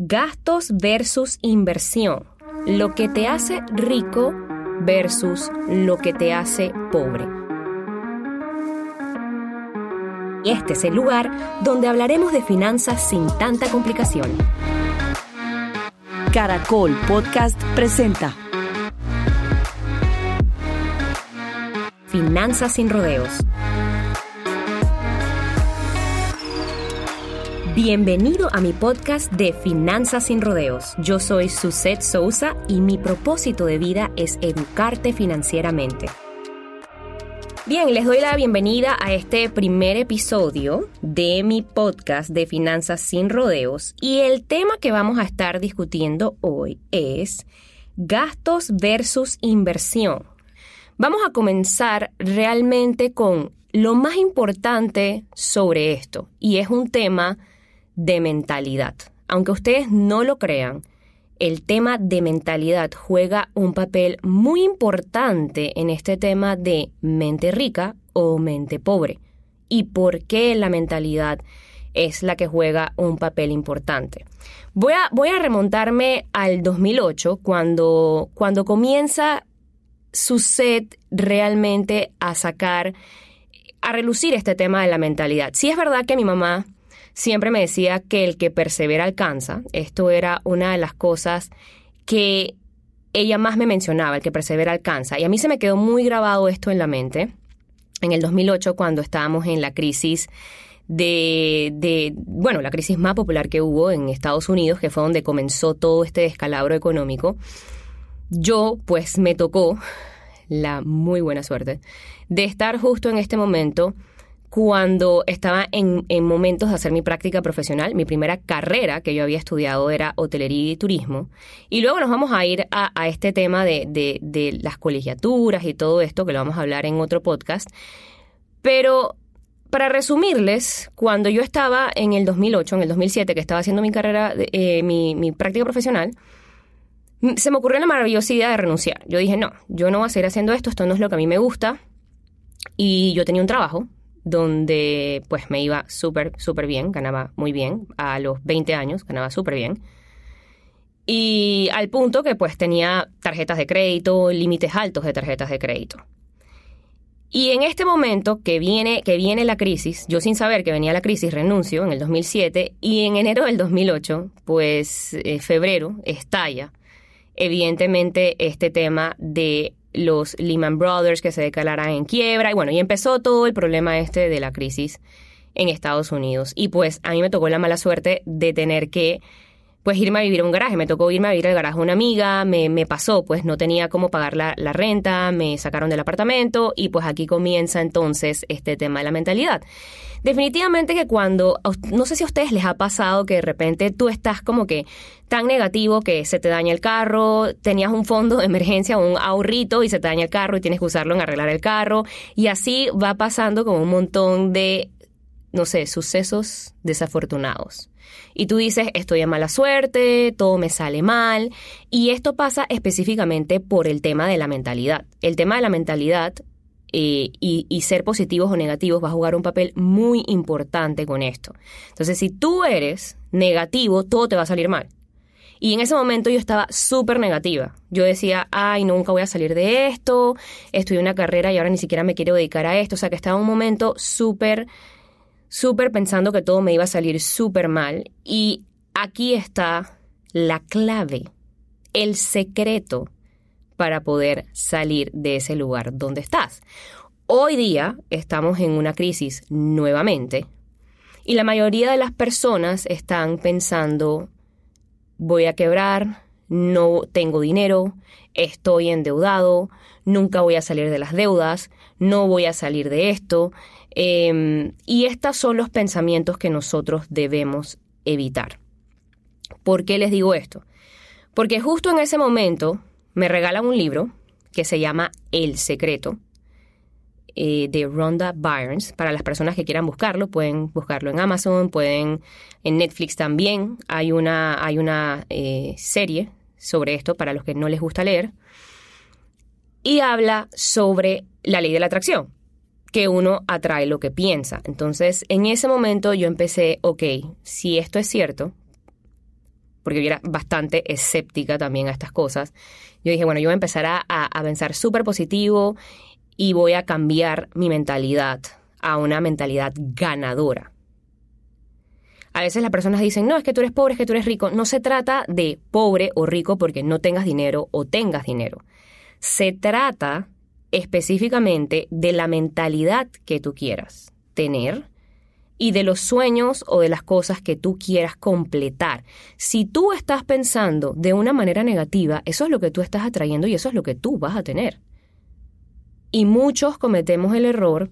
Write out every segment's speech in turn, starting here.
Gastos versus inversión. Lo que te hace rico versus lo que te hace pobre. Este es el lugar donde hablaremos de finanzas sin tanta complicación. Caracol Podcast presenta Finanzas sin rodeos. Bienvenido a mi podcast de Finanzas sin Rodeos. Yo soy Suset Sousa y mi propósito de vida es educarte financieramente. Bien, les doy la bienvenida a este primer episodio de mi podcast de Finanzas sin Rodeos y el tema que vamos a estar discutiendo hoy es gastos versus inversión. Vamos a comenzar realmente con lo más importante sobre esto y es un tema de mentalidad. Aunque ustedes no lo crean, el tema de mentalidad juega un papel muy importante en este tema de mente rica o mente pobre. ¿Y por qué la mentalidad es la que juega un papel importante? Voy a, voy a remontarme al 2008, cuando, cuando comienza su set realmente a sacar, a relucir este tema de la mentalidad. Sí es verdad que mi mamá siempre me decía que el que persevera alcanza. Esto era una de las cosas que ella más me mencionaba, el que persevera alcanza. Y a mí se me quedó muy grabado esto en la mente. En el 2008, cuando estábamos en la crisis de, de, bueno, la crisis más popular que hubo en Estados Unidos, que fue donde comenzó todo este descalabro económico, yo pues me tocó la muy buena suerte de estar justo en este momento cuando estaba en, momentos de hacer mi práctica profesional. Mi primera carrera que yo había estudiado era hotelería y turismo. Y luego nos vamos a ir a, este tema de, de, las colegiaturas y todo esto, que lo vamos a hablar en otro podcast. Pero para resumirles, cuando yo estaba en el 2008, en el 2007, que estaba haciendo mi carrera, eh, mi, mi práctica profesional, se me ocurrió la maravillosa idea de renunciar. Yo dije, no, yo no voy a seguir haciendo esto, esto no es lo que a mí me gusta. Y yo tenía un trabajo, donde pues me iba súper, súper bien, ganaba muy bien, a los 20 años ganaba súper bien. Y al punto que pues tenía tarjetas de crédito, límites altos de tarjetas de crédito. Y en este momento que viene, que viene la crisis, yo sin saber que venía la crisis renuncio en el 2007 y en enero del 2008, pues eh, febrero, estalla evidentemente este tema de los Lehman Brothers que se declararan en quiebra y bueno, y empezó todo el problema este de la crisis en Estados Unidos. Y pues a mí me tocó la mala suerte de tener que pues irme a vivir a un garaje, me tocó irme a vivir al garaje de una amiga, me, me pasó, pues no tenía cómo pagar la, la, renta, me sacaron del apartamento y pues aquí comienza entonces este tema de la mentalidad. Definitivamente que cuando, no sé si a ustedes les ha pasado que de repente tú estás como que tan negativo que se te daña el carro, tenías un fondo de emergencia, un ahorrito y se te daña el carro y tienes que usarlo en arreglar el carro y así va pasando como un montón de, no sé, sucesos desafortunados. Y tú dices, estoy a mala suerte, todo me sale mal. Y esto pasa específicamente por el tema de la mentalidad. El tema de la mentalidad eh, y, ser positivos o negativos va a jugar un papel muy importante con esto. Entonces, si tú eres negativo, todo te va a salir mal. Y en ese momento yo estaba súper negativa. Yo decía, ay, nunca voy a salir de esto, estudié una carrera y ahora ni siquiera me quiero dedicar a esto. O sea que estaba un momento súper, súper pensando que todo me iba a salir súper mal. Y aquí está la clave, el secreto para poder salir de ese lugar donde estás. Hoy día estamos en una crisis nuevamente y la mayoría de las personas están pensando, voy a quebrar, no tengo dinero, estoy endeudado, nunca voy a salir de las deudas, no voy a salir de esto. Em, y estos son los pensamientos que nosotros debemos evitar. ¿Por qué les digo esto? Porque justo en ese momento me regalan un libro que se llama El Secreto eh, de Rhonda Byrnes. Para las personas que quieran buscarlo, pueden buscarlo en Amazon, pueden en Netflix también. Hay una, hay una eh, serie sobre esto para los que no les gusta leer. Y habla sobre la ley de la atracción, que uno atrae lo que piensa. Entonces, en ese momento yo empecé, ok, si esto es cierto, porque yo era bastante escéptica también a estas cosas, yo dije, bueno, yo voy a empezar a, pensar súper positivo y voy a cambiar mi mentalidad a una mentalidad ganadora. A veces las personas dicen, no, es que tú eres pobre, es que tú eres rico. No se trata de pobre o rico porque no tengas dinero o tengas dinero. Se trata específicamente de la mentalidad que tú quieras tener y de los sueños o de las cosas que tú quieras completar. Si tú estás pensando de una manera negativa, eso es lo que tú estás atrayendo y eso es lo que tú vas a tener. Y muchos cometemos el error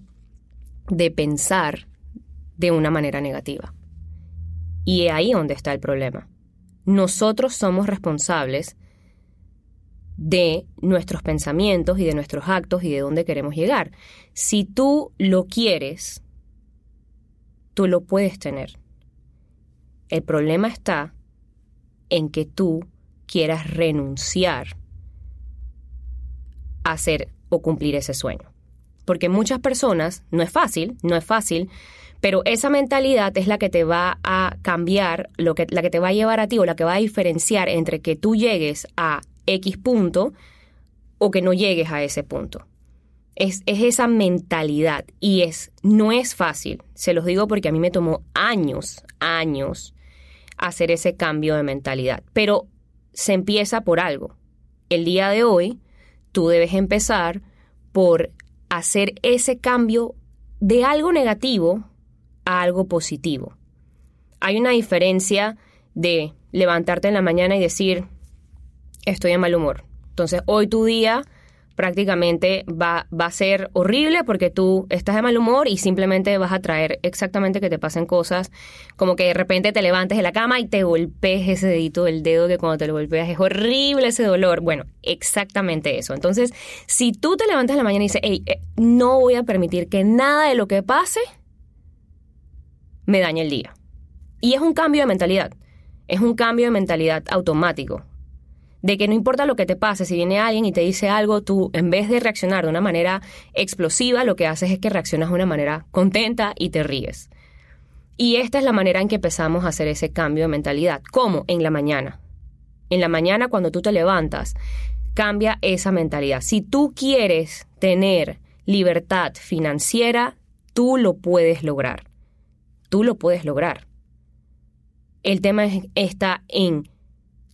de pensar de una manera negativa. Y ahí donde está el problema. Nosotros somos responsables de nuestros pensamientos y de nuestros actos y de dónde queremos llegar. Si tú lo quieres, tú lo puedes tener. El problema está en que tú quieras renunciar a hacer o cumplir ese sueño. Porque muchas personas, no es fácil, no es fácil, pero esa mentalidad es la que te va a cambiar, lo que, la que te va a llevar a ti o la que va a diferenciar entre que tú llegues a X punto o que no llegues a ese punto. Es, es, esa mentalidad y es, no es fácil, se los digo porque a mí me tomó años, años hacer ese cambio de mentalidad, pero se empieza por algo. El día de hoy tú debes empezar por hacer ese cambio de algo negativo a algo positivo. Hay una diferencia de levantarte en la mañana y decir, estoy en mal humor. Entonces, hoy tu día prácticamente va, va, a ser horrible porque tú estás de mal humor y simplemente vas a traer exactamente que te pasen cosas como que de repente te levantes de la cama y te golpees ese dedito del dedo que cuando te lo golpeas es horrible ese dolor. Bueno, exactamente eso. Entonces, si tú te levantas en la mañana y dices, hey, eh, no voy a permitir que nada de lo que pase me dañe el día. Y es un cambio de mentalidad. Es un cambio de mentalidad automático de que no importa lo que te pase, si viene alguien y te dice algo, tú en vez de reaccionar de una manera explosiva, lo que haces es que reaccionas de una manera contenta y te ríes. Y esta es la manera en que empezamos a hacer ese cambio de mentalidad. ¿Cómo? En la mañana. En la mañana cuando tú te levantas, cambia esa mentalidad. Si tú quieres tener libertad financiera, tú lo puedes lograr. Tú lo puedes lograr. El tema está en,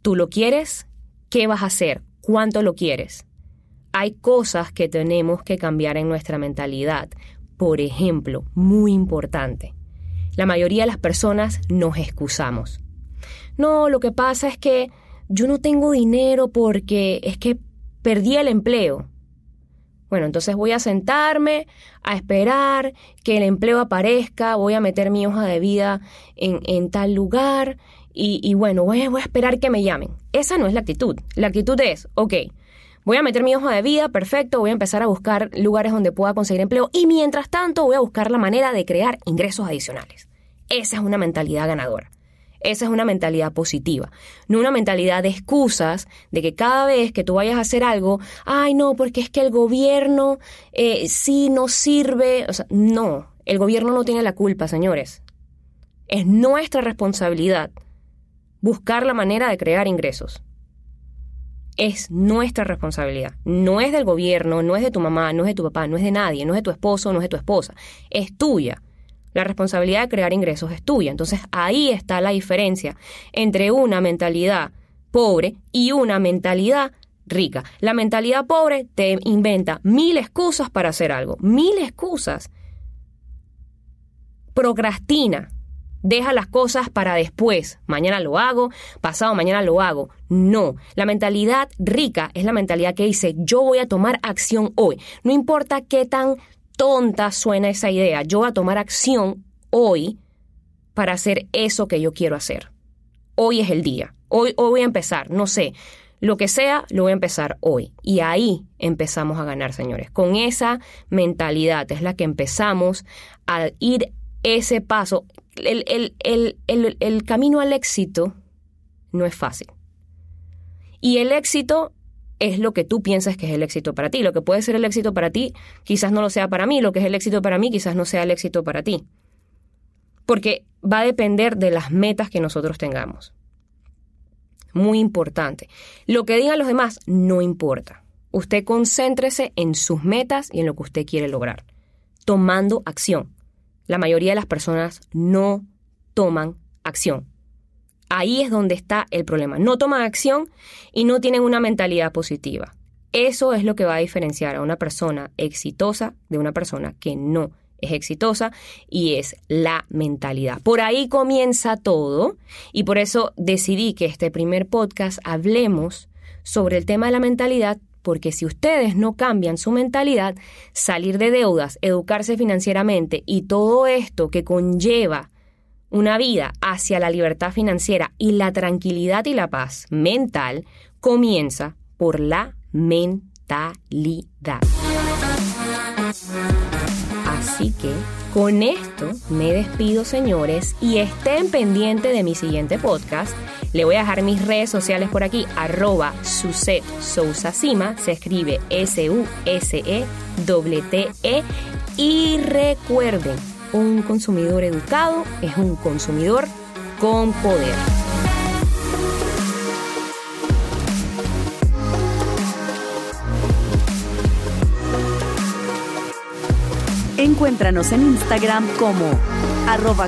¿tú lo quieres? ¿Qué vas a hacer? ¿Cuánto lo quieres? Hay cosas que tenemos que cambiar en nuestra mentalidad. Por ejemplo, muy importante, la mayoría de las personas nos excusamos. No, lo que pasa es que yo no tengo dinero porque es que perdí el empleo. Bueno, entonces voy a sentarme a esperar que el empleo aparezca, voy a meter mi hoja de vida en, en tal lugar y, bueno, voy, a esperar que me llamen. Esa no es la actitud. La actitud es, ok, voy a meter mi hoja de vida, perfecto, voy a empezar a buscar lugares donde pueda conseguir empleo y mientras tanto voy a buscar la manera de crear ingresos adicionales. Esa es una mentalidad ganadora. Esa es una mentalidad positiva, no una mentalidad de excusas de que cada vez que tú vayas a hacer algo, ay no, porque es que el gobierno eh, sí no sirve. O sea, no, el gobierno no tiene la culpa, señores. Es nuestra responsabilidad buscar la manera de crear ingresos. Es nuestra responsabilidad. No es del gobierno, no es de tu mamá, no es de tu papá, no es de nadie, no es de tu esposo, no es de tu esposa. Es tuya. La responsabilidad de crear ingresos es tuya. Entonces ahí está la diferencia entre una mentalidad pobre y una mentalidad rica. La mentalidad pobre te inventa mil excusas para hacer algo, mil excusas. Procrastina, deja las cosas para después. Mañana lo hago, pasado mañana lo hago. No, la mentalidad rica es la mentalidad que dice yo voy a tomar acción hoy. No importa qué tan tonta suena esa idea, yo voy a tomar acción hoy para hacer eso que yo quiero hacer. Hoy es el día, hoy, hoy voy a empezar, no sé, lo que sea, lo voy a empezar hoy. Y ahí empezamos a ganar, señores. Con esa mentalidad es la que empezamos a ir ese paso el, camino al éxito no es fácil. Y el éxito es lo que tú piensas que es el éxito para ti. Lo que puede ser el éxito para ti, quizás no lo sea para mí. Lo que es el éxito para mí, quizás no sea el éxito para ti. Porque va a depender de las metas que nosotros tengamos. Muy importante. Lo que digan los demás no importa. Usted concéntrese en sus metas y en lo que usted quiere lograr. Tomando acción. La mayoría de las personas no toman acción. Ahí es donde está el problema. No toman acción y no tienen una mentalidad positiva. Eso es lo que va a diferenciar a una persona exitosa de una persona que no es exitosa y es la mentalidad. Por ahí comienza todo y por eso decidí que este primer podcast hablemos sobre el tema de la mentalidad porque si ustedes no cambian su mentalidad, salir de deudas, educarse financieramente y todo esto que conlleva una vida hacia la libertad financiera y la tranquilidad y la paz mental comienza por la mentalidad. Así que con esto me despido, señores, y estén pendientes de mi siguiente podcast. Le voy a dejar mis redes sociales por aquí, arroba Suset Sousa Cima, se escribe S-U-S-E-T-E. -E, y recuerden, un consumidor educado es un consumidor con poder. Encuéntranos en Instagram como arroba.